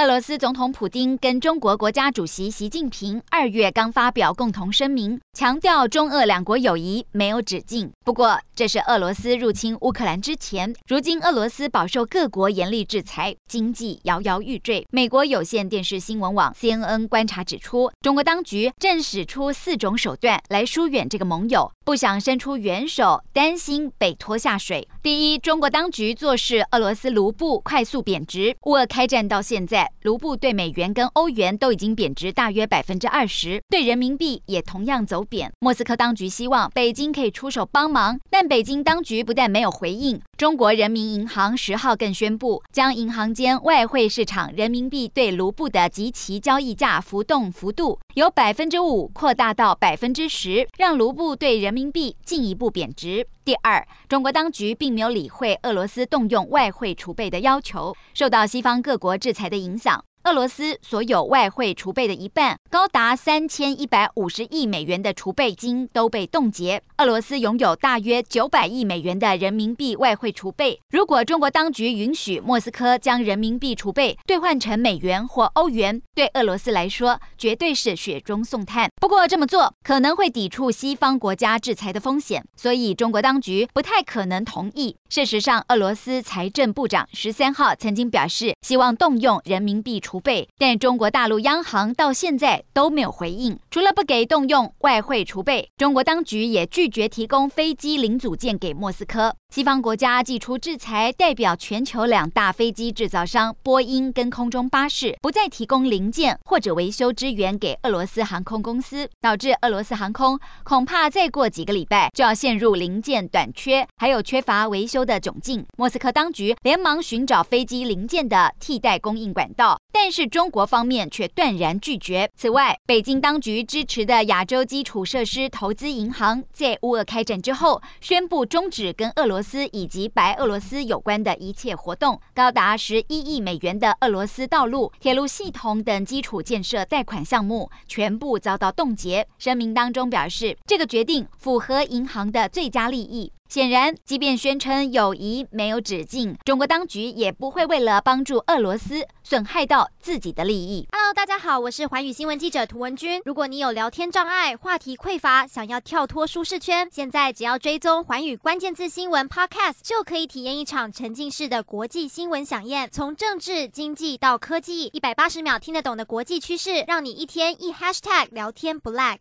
俄罗斯总统普丁跟中国国家主席习近平二月刚发表共同声明，强调中俄两国友谊没有止境。不过，这是俄罗斯入侵乌克兰之前。如今，俄罗斯饱受各国严厉制裁，经济摇摇欲坠。美国有线电视新闻网 CNN 观察指出，中国当局正使出四种手段来疏远这个盟友，不想伸出援手，担心被拖下水。第一，中国当局坐视俄罗斯卢布快速贬值。乌俄开战到现在。卢布对美元跟欧元都已经贬值大约百分之二十，对人民币也同样走贬。莫斯科当局希望北京可以出手帮忙，但北京当局不但没有回应。中国人民银行十号更宣布，将银行间外汇市场人民币对卢布的即期交易价浮动幅度由百分之五扩大到百分之十，让卢布对人民币进一步贬值。第二，中国当局并没有理会俄罗斯动用外汇储备的要求，受到西方各国制裁的影影响。俄罗斯所有外汇储备的一半，高达三千一百五十亿美元的储备金都被冻结。俄罗斯拥有大约九百亿美元的人民币外汇储备。如果中国当局允许莫斯科将人民币储备兑换成美元或欧元，对俄罗斯来说绝对是雪中送炭。不过这么做可能会抵触西方国家制裁的风险，所以中国当局不太可能同意。事实上，俄罗斯财政部长十三号曾经表示，希望动用人民币储储备，但中国大陆央行到现在都没有回应。除了不给动用外汇储备，中国当局也拒绝提供飞机零组件给莫斯科。西方国家祭出制裁，代表全球两大飞机制造商波音跟空中巴士不再提供零件或者维修支援给俄罗斯航空公司，导致俄罗斯航空恐怕再过几个礼拜就要陷入零件短缺，还有缺乏维修的窘境。莫斯科当局连忙寻找飞机零件的替代供应管道，但是中国方面却断然拒绝。此外，北京当局支持的亚洲基础设施投资银行在乌俄开战之后宣布终止跟俄罗斯。以及白俄罗斯有关的一切活动，高达十一亿美元的俄罗斯道路、铁路系统等基础建设贷款项目全部遭到冻结。声明当中表示，这个决定符合银行的最佳利益。显然，即便宣称友谊没有止境，中国当局也不会为了帮助俄罗斯损害到自己的利益。Hello，大家好，我是寰宇新闻记者涂文君。如果你有聊天障碍、话题匮乏，想要跳脱舒适圈，现在只要追踪寰宇关键字新闻 Podcast，就可以体验一场沉浸式的国际新闻饗宴。从政治、经济到科技，一百八十秒听得懂的国际趋势，让你一天一 Hashtag 聊天不 lag。